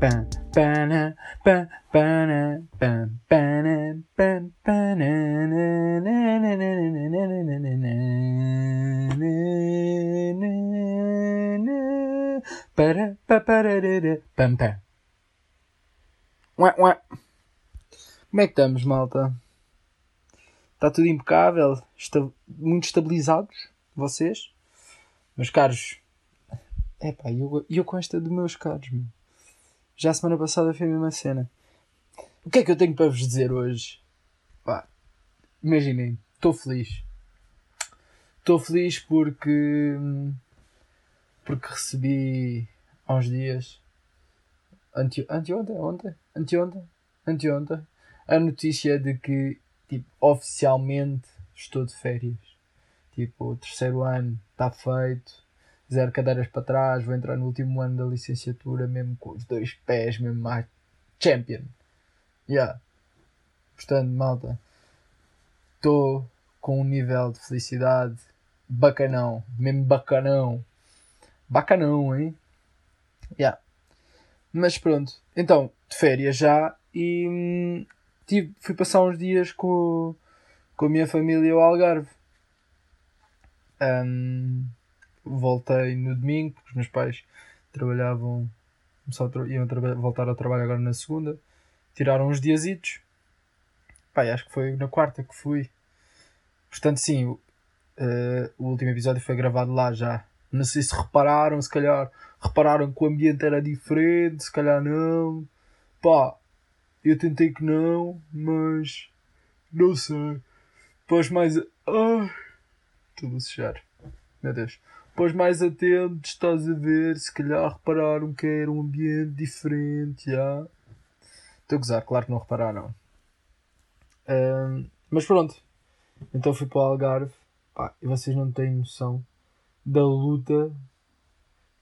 pam, pana, pam, pana, pam, pana, pam, pana, para para pam pam ué, ué. como é que estamos malta está tudo impecável Está muito estabilizados vocês meus caros é pá eu, eu com esta dos meus caros meu. Já a semana passada foi a mesma cena. O que é que eu tenho para vos dizer hoje? Pá, imaginem, estou feliz. Estou feliz porque. porque recebi há uns dias. Ante, anteontem? Ontem? Anteontem? Anteontem? A notícia de que, tipo, oficialmente estou de férias. Tipo, o terceiro ano está feito zero cadeiras para trás, vou entrar no último ano da licenciatura mesmo com os dois pés, mesmo mais champion. Yeah. Portanto, malta, estou com um nível de felicidade bacanão, mesmo bacanão. Bacanão, hein? Yeah. Mas pronto, então, de férias já e hum, tive, fui passar uns dias com, com a minha família ao Algarve. Um, voltei no domingo, porque os meus pais trabalhavam, iam tra voltar ao trabalho agora na segunda, tiraram uns diazitos. Pai, acho que foi na quarta que fui. Portanto, sim, uh, o último episódio foi gravado lá já. Não sei se repararam, se calhar repararam que o ambiente era diferente, se calhar não. Pá, eu tentei que não, mas não sei. Pois mais. Ai, estou a bocejar. Meu Deus. Pois mais atentos, estás a ver, se calhar repararam que era um ambiente diferente, já. Estou a gozar, claro que não repararam. Um, mas pronto. Então fui para o Algarve. Pá, e vocês não têm noção da luta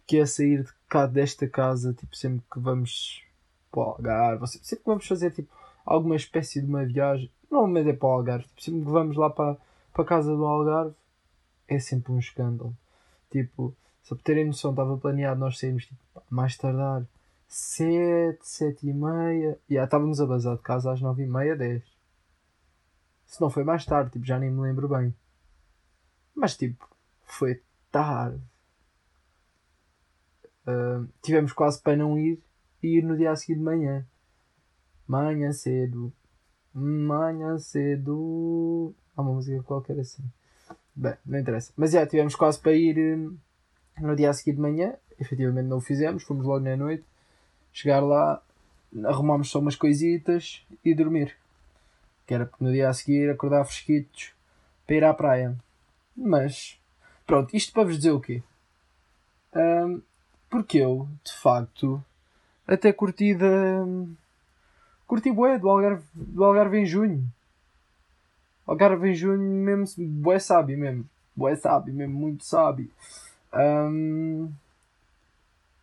que é sair de cá desta casa, tipo, sempre que vamos para o Algarve, sempre que vamos fazer tipo alguma espécie de uma viagem, normalmente é para o Algarve, tipo, sempre que vamos lá para, para a casa do Algarve, é sempre um escândalo. Tipo, só para terem noção, estava planeado nós sairmos tipo, mais tardar 7, 7 e meia. E yeah, estávamos a bazar de casa às 9 e meia, 10. Se não foi mais tarde, tipo, já nem me lembro bem. Mas tipo, foi tarde. Uh, tivemos quase para não ir e ir no dia a seguir de manhã. Manhã cedo. Manhã cedo. Há uma música qualquer assim. Bem, não interessa. Mas já, tivemos quase para ir hum, no dia a seguir de manhã. Efetivamente não o fizemos, fomos logo na noite. Chegar lá, arrumámos só umas coisitas e dormir. Que era no dia a seguir acordar fresquitos para ir à praia. Mas, pronto, isto para vos dizer o quê? Um, porque eu, de facto, até curti da. Curti bué do Algarve, do Algarve em junho. Algarve em junho mesmo, bué sábio mesmo. Bué sábio mesmo, muito sábio.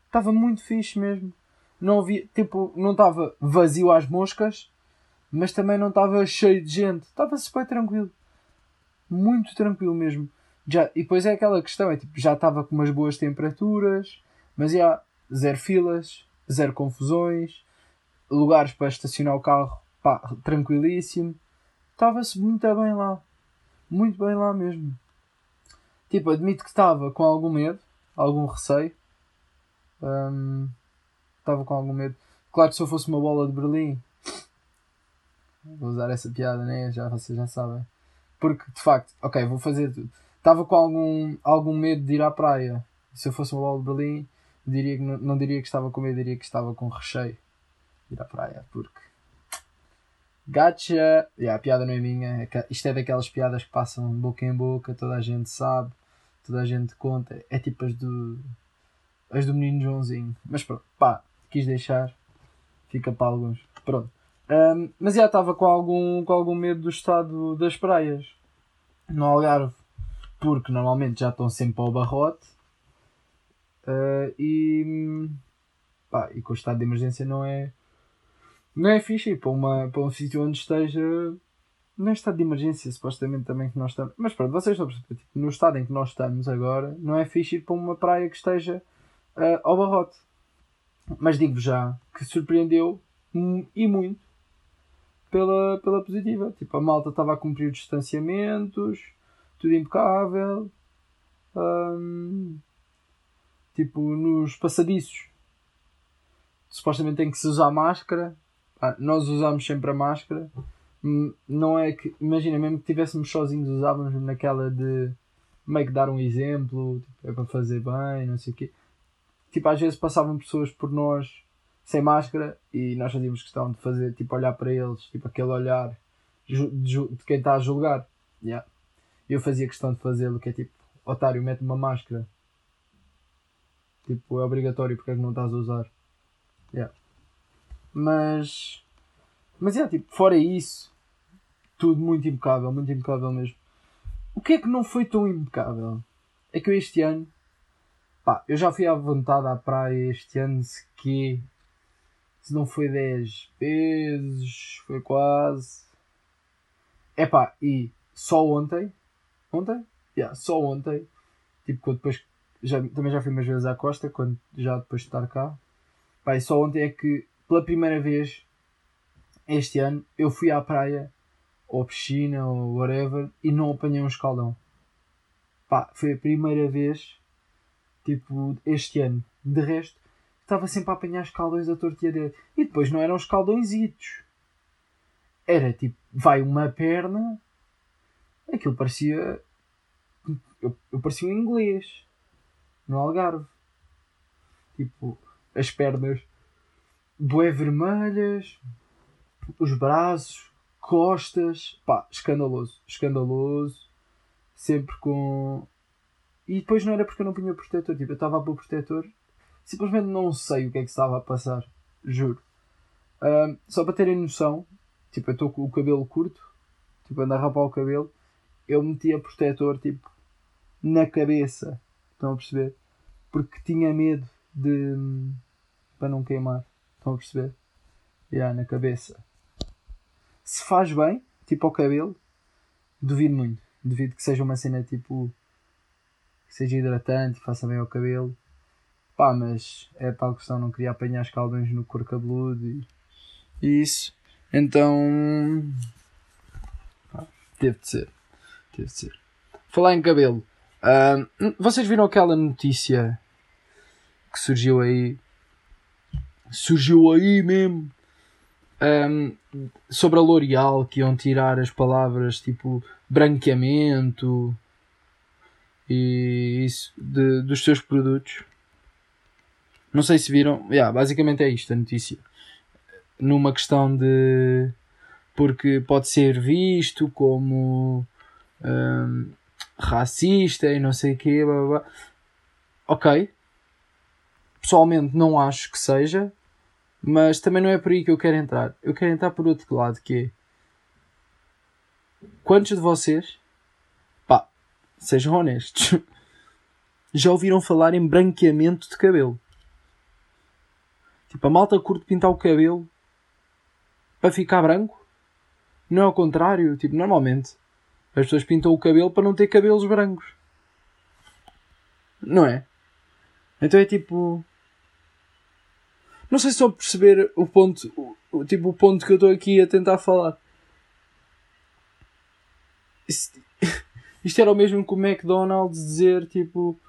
Estava um, muito fixe mesmo. Não havia, tipo, não estava vazio às moscas, mas também não estava cheio de gente. Estava super tranquilo. Muito tranquilo mesmo. Já, e depois é aquela questão, é tipo, já estava com umas boas temperaturas, mas já, zero filas, zero confusões, lugares para estacionar o carro, pá, tranquilíssimo estava-se muito bem lá. Muito bem lá mesmo. Tipo, admito que estava com algum medo, algum receio. Um, estava com algum medo. Claro que se eu fosse uma bola de Berlim, vou usar essa piada, né? Já, vocês já sabem. Porque, de facto, ok, vou fazer tudo. Estava com algum, algum medo de ir à praia. Se eu fosse uma bola de Berlim, diria que não, não diria que estava com medo, diria que estava com recheio de ir à praia. Porque Gotcha! Yeah, a piada não é minha. É isto é daquelas piadas que passam boca em boca, toda a gente sabe, toda a gente conta. É tipo as do. as do menino Joãozinho. Mas pronto, pá, quis deixar. Fica para alguns. Pronto. Um, mas já estava com algum, com algum medo do estado das praias no Algarve, porque normalmente já estão sempre ao barrote. Uh, e, pá, e com o estado de emergência não é não é fixe ir para, uma, para um sítio onde esteja. Não é estado de emergência, supostamente também que nós estamos. Mas pronto, vocês estão a perceber. Tipo, no estado em que nós estamos agora, não é fixe ir para uma praia que esteja uh, ao barrote. Mas digo já que surpreendeu e muito pela, pela positiva. Tipo, a malta estava a cumprir os distanciamentos, tudo impecável. Hum, tipo, nos passadiços supostamente tem que se usar máscara. Nós usamos sempre a máscara. Hum, não é que, imagina, mesmo que estivéssemos sozinhos, usávamos naquela de meio que dar um exemplo, tipo, é para fazer bem, não sei o quê. Tipo, às vezes passavam pessoas por nós sem máscara e nós fazíamos questão de fazer, tipo, olhar para eles, tipo, aquele olhar de, quem está a julgar. Yeah. Eu fazia questão de fazê-lo, que é tipo, otário, mete uma máscara. Tipo, é obrigatório porque é que não estás a usar. Yeah. Mas. Mas é, tipo, fora isso, tudo muito impecável, muito impecável mesmo. O que é que não foi tão impecável? É que eu este ano, pá, eu já fui à vontade à praia este ano, se que. Se não foi 10 vezes, foi quase. É pá, e só ontem, ontem? Yeah, só ontem, tipo, quando depois. Já, também já fui umas vezes à costa, quando, já depois de estar cá. Pá, e só ontem é que, pela primeira vez, este ano, eu fui à praia ou piscina ou whatever e não apanhei um escaldão. Pá, foi a primeira vez, tipo, este ano. De resto, estava sempre a apanhar escaldões a tortilha dele. E depois não eram escaldõezitos. Era tipo, vai uma perna, aquilo parecia. Eu, eu parecia um inglês no Algarve. Tipo, as pernas bué vermelhas, os braços, costas, pá, escandaloso, escandaloso, sempre com. E depois não era porque eu não punha protetor, tipo, eu estava a pôr protetor, simplesmente não sei o que é que estava a passar, juro. Um, só para terem noção, tipo, eu estou com o cabelo curto, tipo, ando a rapar o cabelo, eu metia protetor, tipo, na cabeça, estão a perceber? Porque tinha medo de. para não queimar, estão a perceber? Yeah, na cabeça se faz bem, tipo ao cabelo, duvido muito. Duvido que seja uma cena tipo que seja hidratante, faça bem ao cabelo. Pá, mas é tal questão, não queria apanhar escaldões no couro cabeludo e, isso. Então pá, teve de ser. Teve de ser. Falar em cabelo. Uh, vocês viram aquela notícia que surgiu aí? Surgiu aí mesmo um, sobre a L'Oreal que iam tirar as palavras tipo branqueamento e isso de, dos seus produtos. Não sei se viram. Yeah, basicamente é isto a notícia. Numa questão de. Porque pode ser visto como um, racista e não sei o quê. Blá, blá. Ok. Pessoalmente não acho que seja. Mas também não é por aí que eu quero entrar. Eu quero entrar por outro lado, que é... Quantos de vocês... Pá, sejam honestos. Já ouviram falar em branqueamento de cabelo? Tipo, a malta curte pintar o cabelo para ficar branco? Não é ao contrário. Tipo, normalmente as pessoas pintam o cabelo para não ter cabelos brancos. Não é? Então é tipo. Não sei se estou a perceber o ponto, o, tipo, o ponto que eu estou aqui a tentar falar. Isto, isto era o mesmo que o McDonald's dizer, tipo,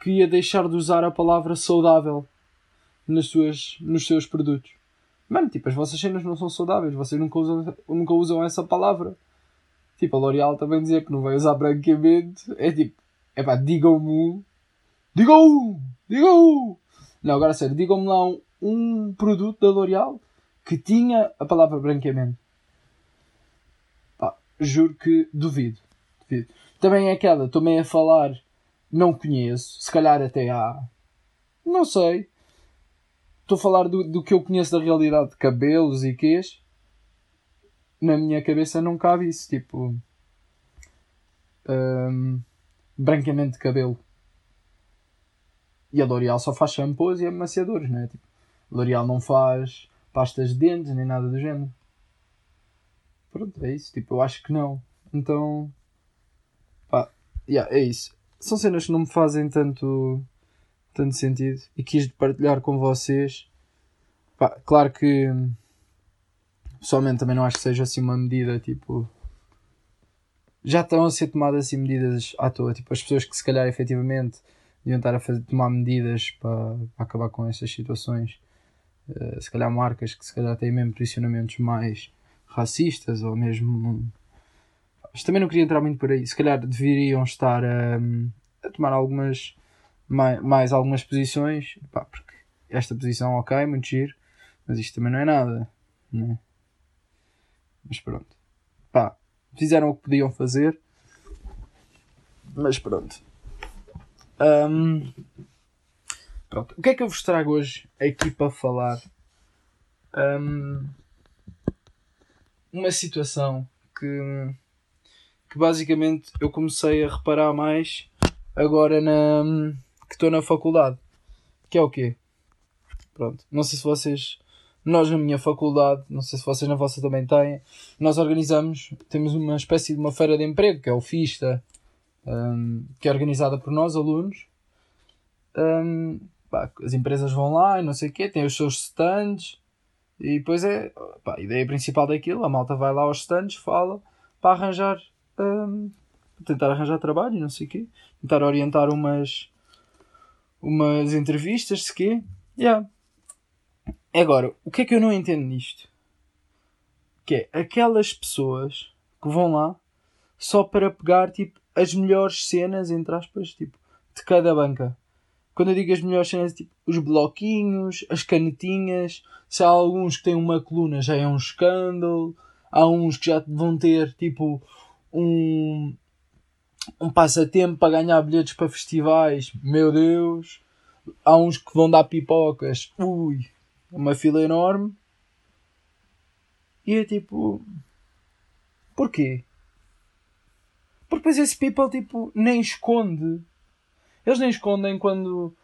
que ia deixar de usar a palavra saudável nas suas, nos seus produtos. Mano, tipo, as vossas cenas não são saudáveis, vocês nunca usam, nunca usam essa palavra. Tipo, a L'Oreal também dizia que não vai usar branqueamento. É tipo, é pá, digam-me. Digam! Digam! Não, agora sério, digam-me lá um, um, produto da L'Oreal que tinha a palavra branqueamento. Pá, juro que duvido, duvido. Também é aquela, estou a falar, não conheço, se calhar até há. Não sei. Estou a falar do, do que eu conheço da realidade de cabelos e quês. Na minha cabeça não cabe isso, tipo. Um, branqueamento de cabelo. E a L'Oreal só faz shampoos e amaciadores, né? Tipo, L'Oreal não faz pastas de dentes nem nada do género. Pronto, é isso. Tipo, eu acho que não. Então, pá, yeah, é isso. São cenas que não me fazem tanto, tanto sentido e quis partilhar com vocês. Pá, claro que pessoalmente também não acho que seja assim uma medida tipo. Já estão a ser tomadas assim medidas à toa. Tipo, as pessoas que se calhar efetivamente deviam estar a fazer, tomar medidas para, para acabar com estas situações. Uh, se calhar marcas que se calhar têm mesmo posicionamentos mais racistas ou mesmo. Mas também não queria entrar muito por aí. Se calhar deveriam estar a, a tomar algumas. Mais, mais algumas posições. Pá, porque esta posição, ok, muito giro. Mas isto também não é nada. Né? Mas pronto. Pá, fizeram o que podiam fazer. Mas pronto. Um, pronto. O que é que eu vos trago hoje aqui para falar? Um, uma situação que, que basicamente eu comecei a reparar mais agora na, que estou na faculdade. Que é o quê? Pronto. Não sei se vocês nós na minha faculdade, não sei se vocês na vossa também têm, nós organizamos, temos uma espécie de uma feira de emprego, que é o FISTA, um, que é organizada por nós, alunos. Um, pá, as empresas vão lá e não sei o quê, têm os seus stands, e depois é pá, a ideia principal daquilo, a malta vai lá aos stands, fala, para arranjar, um, tentar arranjar trabalho e não sei o quê, tentar orientar umas, umas entrevistas, se quê. Yeah. Agora, o que é que eu não entendo nisto? Que é aquelas pessoas que vão lá só para pegar tipo as melhores cenas, entre aspas, tipo, de cada banca. Quando eu digo as melhores cenas, tipo, os bloquinhos, as canetinhas, se há alguns que têm uma coluna já é um escândalo, há uns que já vão ter tipo um, um passatempo para ganhar bilhetes para festivais, meu Deus, há uns que vão dar pipocas, ui, uma fila enorme. E é tipo. Porquê? Porque depois esse people tipo, nem esconde. Eles nem escondem quando.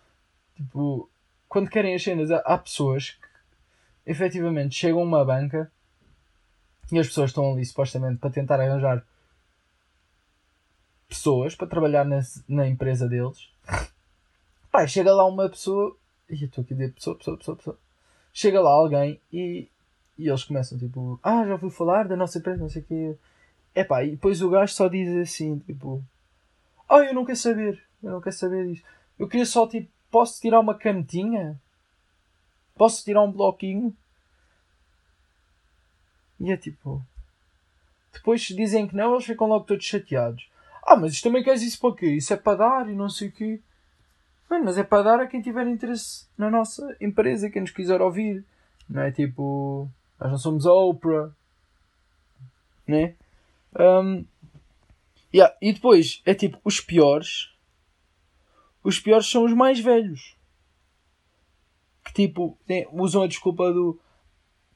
Tipo. Quando querem as cenas. Há pessoas que efetivamente chegam a uma banca e as pessoas estão ali supostamente para tentar arranjar pessoas para trabalhar na, na empresa deles. Pai, chega lá uma pessoa. E estou aqui a dizer pessoa, pessoa, pessoa, pessoa chega lá alguém e, e eles começam tipo, ah, já ouvi falar da nossa empresa, não sei o quê. Epá, e depois o gajo só diz assim, tipo, ah, eu não quero saber, eu não quero saber disso. Eu queria só, tipo, posso tirar uma canetinha? Posso tirar um bloquinho? E é tipo. Depois dizem que não, eles ficam logo todos chateados. Ah, mas isto também queres isso para quê? Isso é para dar e não sei o quê. Mano, mas é para dar a quem tiver interesse na nossa empresa, quem nos quiser ouvir. Não é tipo. Nós não somos a Oprah. Né? Um, yeah. E depois é tipo os piores. Os piores são os mais velhos. Que tipo tem, usam a desculpa do.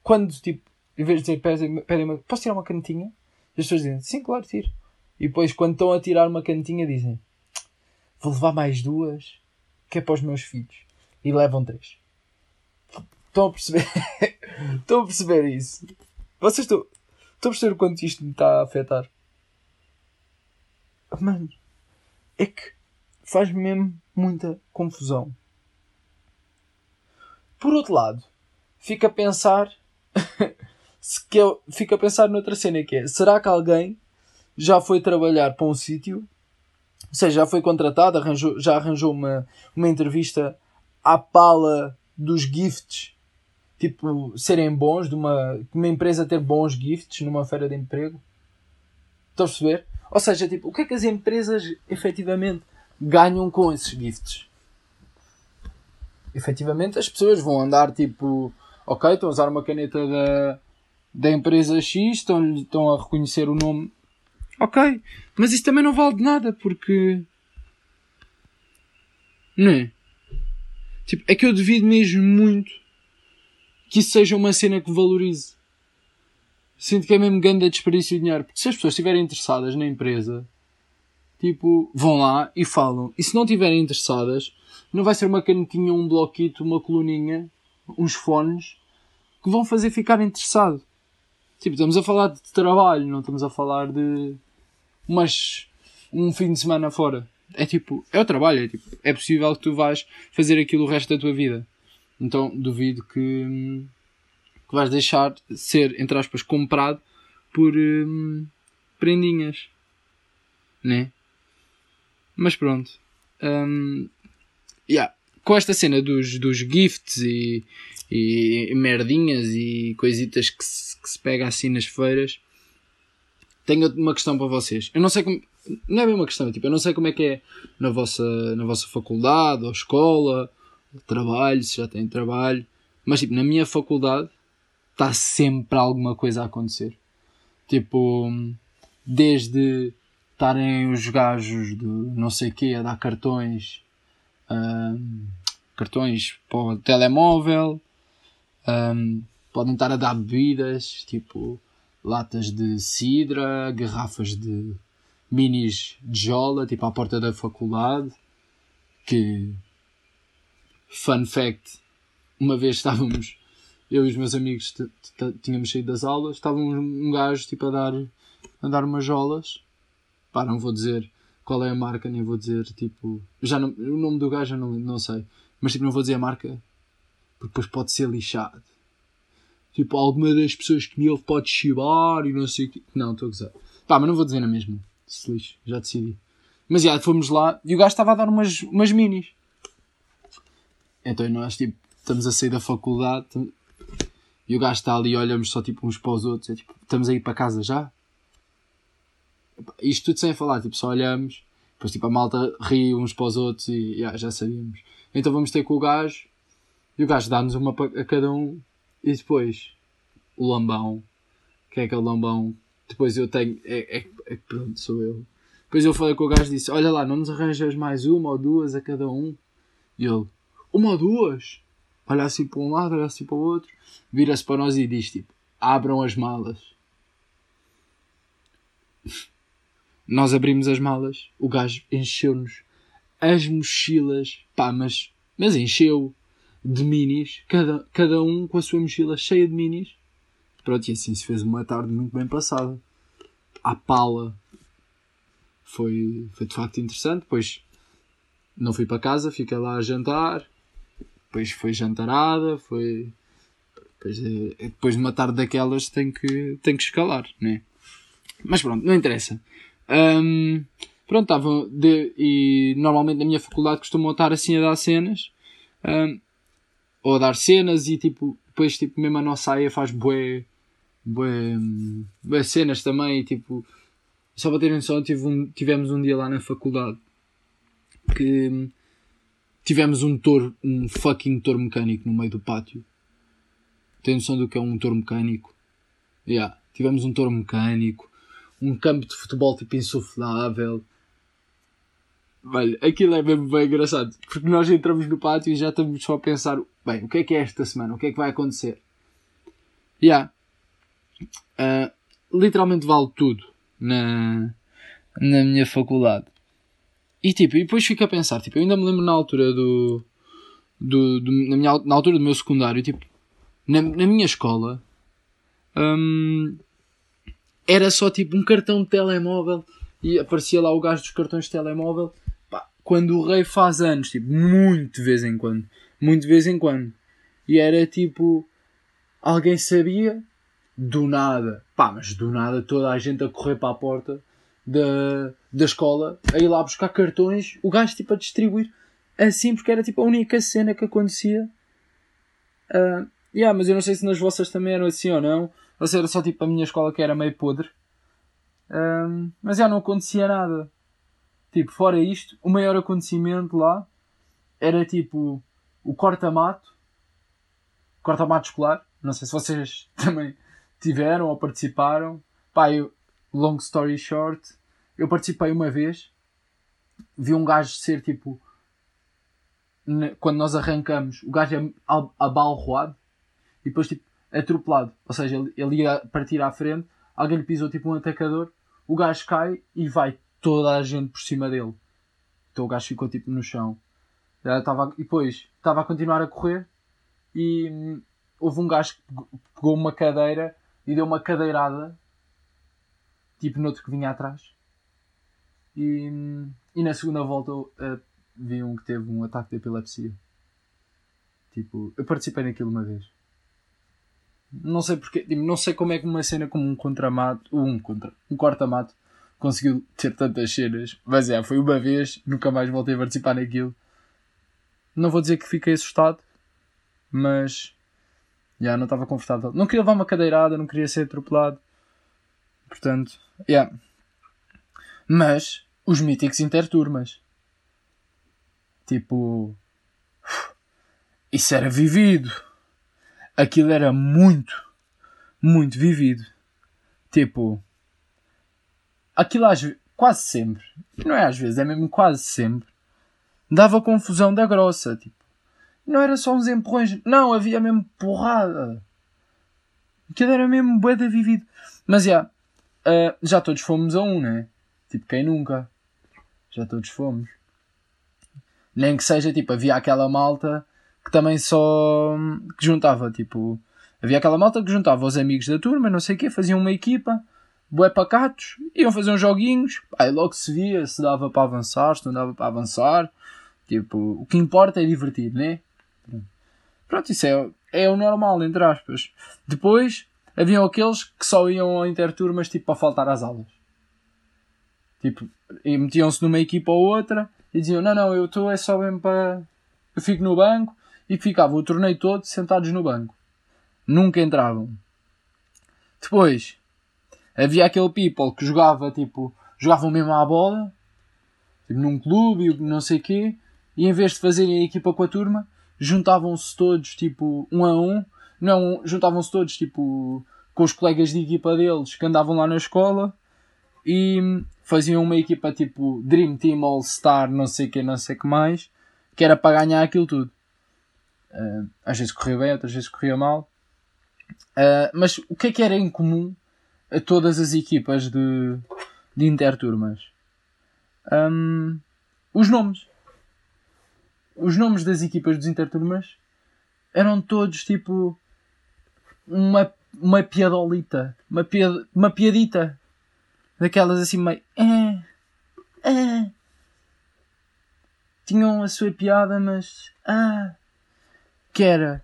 Quando tipo, em vez de dizer pedem, posso tirar uma canetinha? As pessoas dizem sim, claro, tiro. E depois quando estão a tirar uma canetinha dizem vou levar mais duas que é para os meus filhos. E levam três. Estão a perceber? estão a perceber isso? Vocês estão, estão a perceber o quanto isto me está a afetar? Mano, é que faz mesmo muita confusão. Por outro lado, fica a pensar se que eu fico a pensar noutra cena que é será que alguém já foi trabalhar para um sítio ou seja, já foi contratado, arranjou, já arranjou uma, uma entrevista à pala dos gifts, tipo, serem bons, de uma, uma empresa ter bons gifts numa feira de emprego. Estão a perceber? Ou seja, tipo, o que é que as empresas efetivamente ganham com esses gifts? Efetivamente as pessoas vão andar tipo, ok, estão a usar uma caneta da, da empresa X, estão, estão a reconhecer o nome Ok, mas isso também não vale de nada porque. Não é? Tipo, é que eu devido mesmo muito que isso seja uma cena que valorize. Sinto que é mesmo grande desperdício de dinheiro. Porque se as pessoas estiverem interessadas na empresa, tipo, vão lá e falam. E se não estiverem interessadas, não vai ser uma canetinha, um bloquito, uma coluninha, uns fones que vão fazer ficar interessado. Tipo, estamos a falar de trabalho, não estamos a falar de mas um fim de semana fora. é tipo, é o trabalho, é, tipo, é possível que tu vais fazer aquilo o resto da tua vida. Então duvido que, que vais deixar ser, entre aspas, comprado por hum, prendinhas. Né? Mas pronto. Um, yeah. Com esta cena dos, dos gifts e, e, merdinhas e coisitas que se, que se pega assim nas feiras, tenho uma questão para vocês. Eu não sei como. Não é bem uma questão, tipo, eu não sei como é que é na vossa, na vossa faculdade ou escola, trabalho, se já têm trabalho, mas tipo, na minha faculdade está sempre alguma coisa a acontecer. Tipo, desde estarem os gajos de não sei o quê a dar cartões, um, cartões para o telemóvel, um, podem estar a dar bebidas, tipo latas de cidra, garrafas de minis de jola, tipo à porta da faculdade, que fun fact, uma vez estávamos, eu e os meus amigos tínhamos saído das aulas, estávamos um gajo tipo a dar, a dar umas jolas, pá, não vou dizer qual é a marca, nem vou dizer tipo, já não, o nome do gajo eu não, não sei, mas tipo não vou dizer a marca, porque depois pode ser lixado. Tipo, alguma das pessoas que me ouve pode chibar e não sei o que. Não, estou a gozar. Pá, mas não vou dizer na mesma. Se lixo, já decidi. Mas já, fomos lá e o gajo estava a dar umas, umas minis. Então nós, tipo, estamos a sair da faculdade e o gajo está ali e olhamos só, tipo, uns para os outros. É tipo, estamos a ir para casa já? Isto tudo sem falar, tipo, só olhamos. Depois, tipo, a malta ri uns para os outros e já, já sabíamos. Então vamos ter com o gajo e o gajo dá-nos uma a cada um e depois o lambão. Que é aquele lambão? Depois eu tenho. É, é, é pronto, sou eu. Depois eu falei com o gajo e disse: Olha lá, não nos arranjas mais uma ou duas a cada um? E ele: Uma ou duas? Olha assim para um lado, olha assim para o outro. Vira-se para nós e diz: Tipo, abram as malas. Nós abrimos as malas, o gajo encheu-nos as mochilas, pá, mas, mas encheu de minis, cada, cada um com a sua mochila cheia de minis. Pronto, e assim se fez uma tarde muito bem passada. À pala. Foi, foi de facto interessante. Depois não fui para casa, fiquei lá a jantar. Depois foi jantarada, foi. Depois, é, depois de uma tarde daquelas tem que, tem que escalar, né? Mas pronto, não interessa. Um, pronto, estava. E normalmente na minha faculdade costumam estar assim a dar cenas. Um, ou a dar cenas e tipo, depois tipo, mesmo a nossa AIA faz bué, bué, bué cenas também, tipo, só para terem noção, um, tivemos um dia lá na faculdade que tivemos um touro, um fucking touro mecânico no meio do pátio. Tem noção do que é um touro mecânico? Yeah. Tivemos um touro mecânico, um campo de futebol tipo insuflável, Velho, aquilo é mesmo bem engraçado. Porque nós entramos no pátio e já estamos só a pensar: bem, o que é que é esta semana? O que é que vai acontecer? Yeah. Uh, literalmente vale tudo na, na minha faculdade. E tipo, e depois fico a pensar: tipo, eu ainda me lembro na altura do. do, do na, minha, na altura do meu secundário, tipo, na, na minha escola. Um, era só tipo um cartão de telemóvel e aparecia lá o gajo dos cartões de telemóvel quando o rei faz anos, tipo, muito de vez em quando. Muito de vez em quando. E era tipo, alguém sabia, do nada, pá, mas do nada toda a gente a correr para a porta da, da escola, a ir lá buscar cartões, o gajo tipo a distribuir assim, porque era tipo a única cena que acontecia. Uh, yeah, mas eu não sei se nas vossas também eram assim ou não, ou se era só tipo a minha escola que era meio podre. Uh, mas já não acontecia nada. Tipo, fora isto, o maior acontecimento lá era tipo o corta-mato, corta-mato escolar. Não sei se vocês também tiveram ou participaram. Pá, eu, long story short, eu participei uma vez, vi um gajo ser tipo. Quando nós arrancamos, o gajo é abalroado e depois tipo atropelado. Ou seja, ele, ele ia partir à frente, alguém lhe pisou tipo um atacador, o gajo cai e vai toda a gente por cima dele. Então o gajo ficou tipo no chão. Tava, e depois estava a continuar a correr e hum, houve um gajo que pegou uma cadeira e deu uma cadeirada tipo no outro que vinha atrás. E, e na segunda volta uh, vi um que teve um ataque de epilepsia. Tipo, eu participei naquilo uma vez. Não sei porque, tipo, não sei como é que uma cena como um contramato, um contra, um corta-mato conseguiu ter tantas cenas, mas é, foi uma vez, nunca mais voltei a participar naquilo. Não vou dizer que fiquei assustado, mas já não estava confortável. Não queria levar uma cadeirada, não queria ser atropelado. Portanto, yeah. Mas os míticos interturmas. Tipo, isso era vivido. Aquilo era muito, muito vivido. Tipo, aquilo às quase sempre, não é às vezes, é mesmo quase sempre, dava confusão da grossa. Tipo, não era só uns empurrões, não, havia mesmo porrada. Aquilo era mesmo de vivido. Mas já, yeah, uh, já todos fomos a um, né? Tipo, quem nunca? Já todos fomos. Nem que seja, tipo, havia aquela malta que também só. que juntava, tipo. Havia aquela malta que juntava os amigos da turma, não sei o quê, faziam uma equipa, bué pacatos, iam fazer uns joguinhos, aí logo se via se dava para avançar, se não dava para avançar. Tipo, o que importa é divertir, né? Pronto, isso é, é o normal, entre aspas. Depois, haviam aqueles que só iam a interturmas, tipo, para faltar às aulas. Tipo, metiam-se numa equipa ou outra e diziam: Não, não, eu estou é só bem para. Eu fico no banco e ficavam o torneio todo sentados no banco. Nunca entravam. Depois, havia aquele people que jogava, tipo, jogavam mesmo à bola, tipo, num clube não sei quê, e em vez de fazerem a equipa com a turma, juntavam-se todos, tipo, um a um, não, juntavam-se todos, tipo, com os colegas de equipa deles que andavam lá na escola e faziam uma equipa tipo Dream Team All Star, não sei que, não sei que mais, que era para ganhar aquilo tudo. Uh, às vezes corria bem, outras vezes corria mal. Uh, mas o que é que era em comum a todas as equipas de, de interturmas? Um, os nomes. Os nomes das equipas dos interturmas eram todos tipo uma, uma piadolita, uma, piad, uma piadita daquelas assim meio. É, é. Tinham a sua piada, mas. Ah. Que era.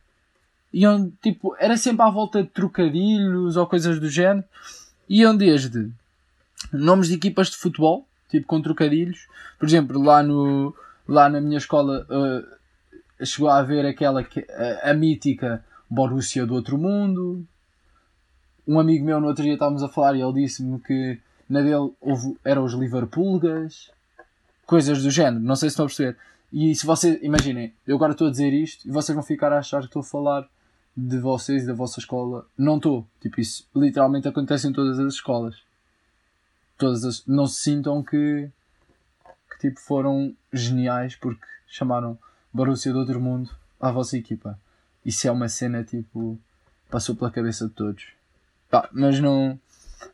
Iam tipo. Era sempre à volta de trocadilhos ou coisas do género. Iam desde nomes de equipas de futebol, tipo com trocadilhos. Por exemplo, lá no. Lá na minha escola uh, chegou a haver aquela que, a, a mítica Borussia do Outro Mundo. Um amigo meu no outro dia estávamos a falar e ele disse-me que na dele houve, eram os Liverpoolgas, coisas do género, não sei se estão a perceber. E se vocês, imaginem, eu agora estou a dizer isto e vocês vão ficar a achar que estou a falar de vocês e da vossa escola. Não estou. Tipo, isso literalmente acontece em todas as escolas. Todas as, não se sintam que, que tipo, foram geniais porque chamaram Borussia do outro mundo à vossa equipa. Isso é uma cena tipo. passou pela cabeça de todos. Pá, mas não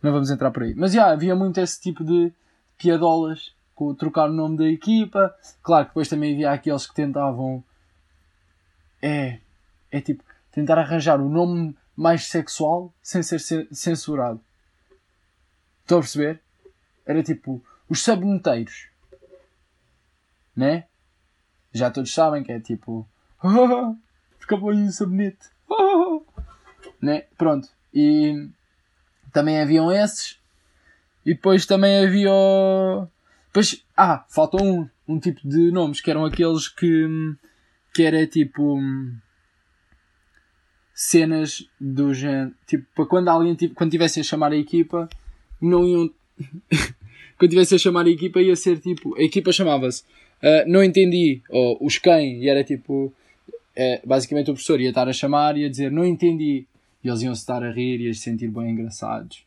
não vamos entrar por aí. Mas já, havia muito esse tipo de piadolas com trocar o nome da equipa. Claro que depois também havia aqueles que tentavam. É. É tipo. Tentar arranjar o nome mais sexual sem ser censurado. Estão a perceber? Era tipo. Os saboneteiros. Né? Já todos sabem que é tipo. Fica bom aí o sabonete. né? Pronto. E também haviam esses. E depois também havia. Depois, ah, faltou um, um tipo de nomes que eram aqueles que. que era tipo. cenas do género. Tipo, para quando alguém. quando tivesse a chamar a equipa, não iam. quando tivesse a chamar a equipa, ia ser tipo. a equipa chamava-se. Uh, não entendi, ou os quem, e era tipo. Uh, basicamente o professor ia estar a chamar e ia dizer não entendi e eles iam estar a rir e a se sentir bem engraçados.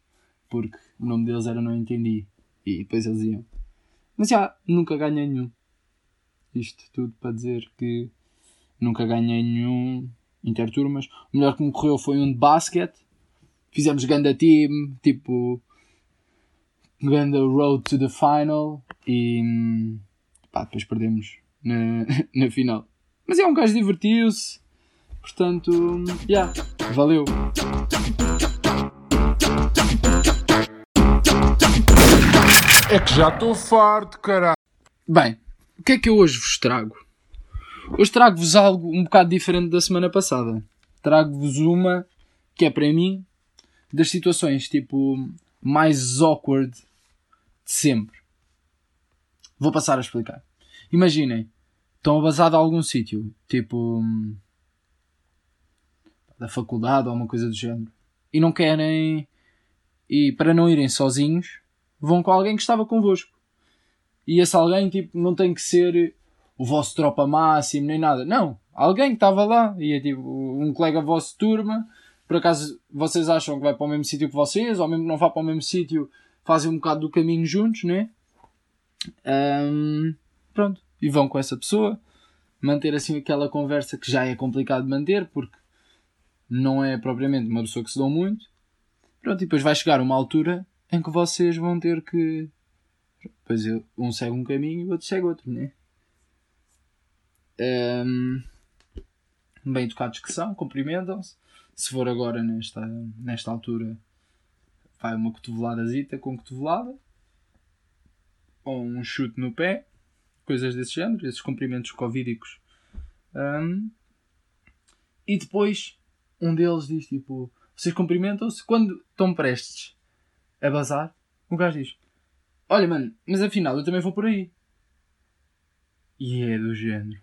Porque o nome deles era Não Entendi. E depois eles iam. Mas já, nunca ganhei nenhum. Isto tudo para dizer que nunca ganhei nenhum interturmas. O melhor que me correu foi um de basquete. Fizemos ganda team, tipo ganda road to the final e pá, depois perdemos na, na final. Mas é um gajo divertiu-se. Portanto, já, yeah, valeu. É que já estou farto, caralho. Bem, o que é que eu hoje vos trago? Hoje trago-vos algo um bocado diferente da semana passada. Trago-vos uma que é para mim das situações tipo mais awkward de sempre. Vou passar a explicar. Imaginem, estão a de algum sítio, tipo da faculdade ou uma coisa do género, e não querem, e para não irem sozinhos, vão com alguém que estava convosco. E esse alguém, tipo, não tem que ser o vosso tropa máximo nem nada. Não. Alguém que estava lá e é tipo um colega vosso de turma. Por acaso vocês acham que vai para o mesmo sítio que vocês, ou mesmo que não vá para o mesmo sítio, fazem um bocado do caminho juntos, né? Um, pronto. E vão com essa pessoa. Manter assim aquela conversa que já é complicado manter, porque não é propriamente uma pessoa que se dão muito. Pronto, e depois vai chegar uma altura em que vocês vão ter que. Pois um segue um caminho e o outro segue outro, né? Um, bem educados que são, cumprimentam-se. Se for agora nesta, nesta altura, vai uma cotoveladazita com cotovelada. Ou um chute no pé. Coisas desse género, esses cumprimentos covídicos. Um, e depois um deles diz tipo: Vocês cumprimentam-se quando estão prestes a bazar. O gajo diz: Olha, mano, mas afinal eu também vou por aí. E é do género.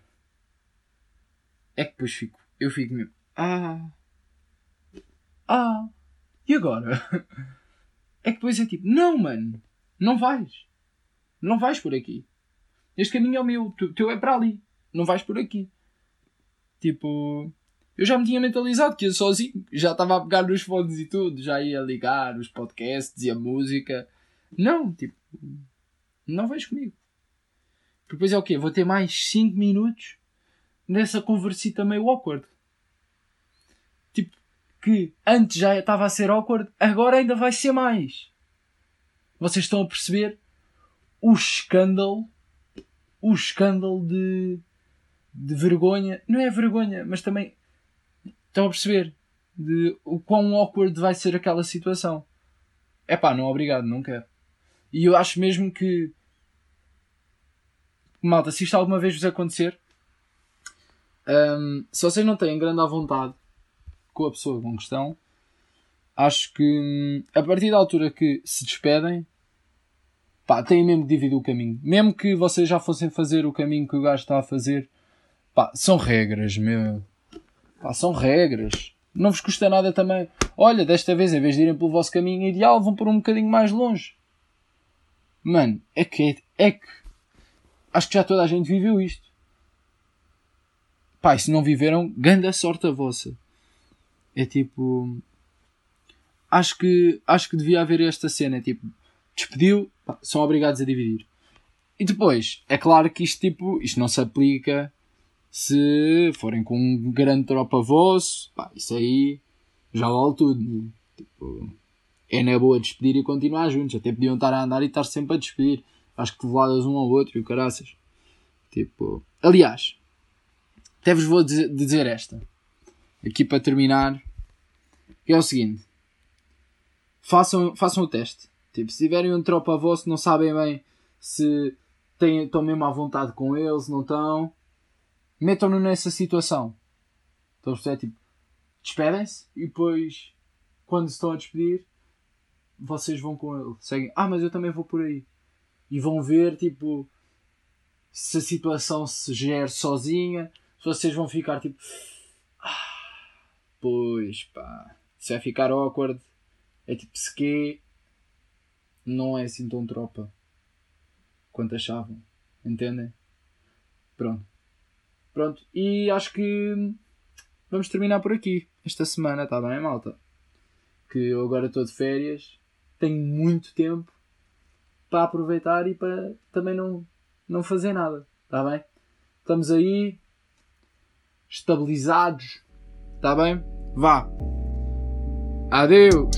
É que depois fico, eu fico mesmo, ah, ah, e agora? É que depois é tipo, não, mano, não vais, não vais por aqui. Este caminho é o meu, o teu é para ali, não vais por aqui. Tipo, eu já me tinha mentalizado que ia sozinho, já estava a pegar nos fones e tudo, já ia ligar os podcasts e a música. Não, tipo, não vais comigo. Porque depois é o quê? Vou ter mais 5 minutos nessa conversita meio awkward. Tipo, que antes já estava a ser awkward, agora ainda vai ser mais. Vocês estão a perceber o escândalo, o escândalo de, de vergonha, não é vergonha, mas também estão a perceber de o quão awkward vai ser aquela situação. É pá, não obrigado, não quero. E eu acho mesmo que malta, se isto alguma vez vos acontecer, um, se vocês não têm grande à vontade com a pessoa com questão, acho que hum, a partir da altura que se despedem, pá, têm mesmo que dividir o caminho. Mesmo que vocês já fossem fazer o caminho que o gajo está a fazer, pá, são regras, meu. Pá, são regras. Não vos custa nada também. Olha, desta vez, em vez de irem pelo vosso caminho ideal, vão por um bocadinho mais longe. Mano, é que é, que. Acho que já toda a gente viveu isto. Pai, se não viveram, grande sorte a vossa. É tipo. Acho que, acho que devia haver esta cena. É tipo, despediu, pá, são obrigados a dividir. E depois, é claro que isto, tipo, isto não se aplica se forem com um grande tropa vosso. Pá, isso aí já vale tudo. Né? Tipo, é na boa despedir e continuar juntos. Até podiam estar a andar e estar sempre a despedir. Acho que levadas um ao outro e o caraças. Tipo, aliás, até vos vou dizer, dizer esta. Aqui para terminar. Que é o seguinte. Façam, façam o teste. Tipo, se tiverem um tropa vosso, não sabem bem se têm, estão mesmo à vontade com eles, não estão. Metam-no nessa situação. A perceber? Tipo, despedem-se e depois, quando se estão a despedir, vocês vão com ele. Seguem, ah, mas eu também vou por aí. E vão ver, tipo, se a situação se gera sozinha, vocês vão ficar tipo. Ah, pois pá, se vai ficar awkward. É tipo, se que não é assim tão tropa quanto achavam. Entendem? Pronto. Pronto. E acho que vamos terminar por aqui esta semana, tá bem, malta? Que eu agora estou de férias, tenho muito tempo para aproveitar e para também não, não fazer nada, tá bem? Estamos aí, estabilizados. Está bem? Vá. Adeus.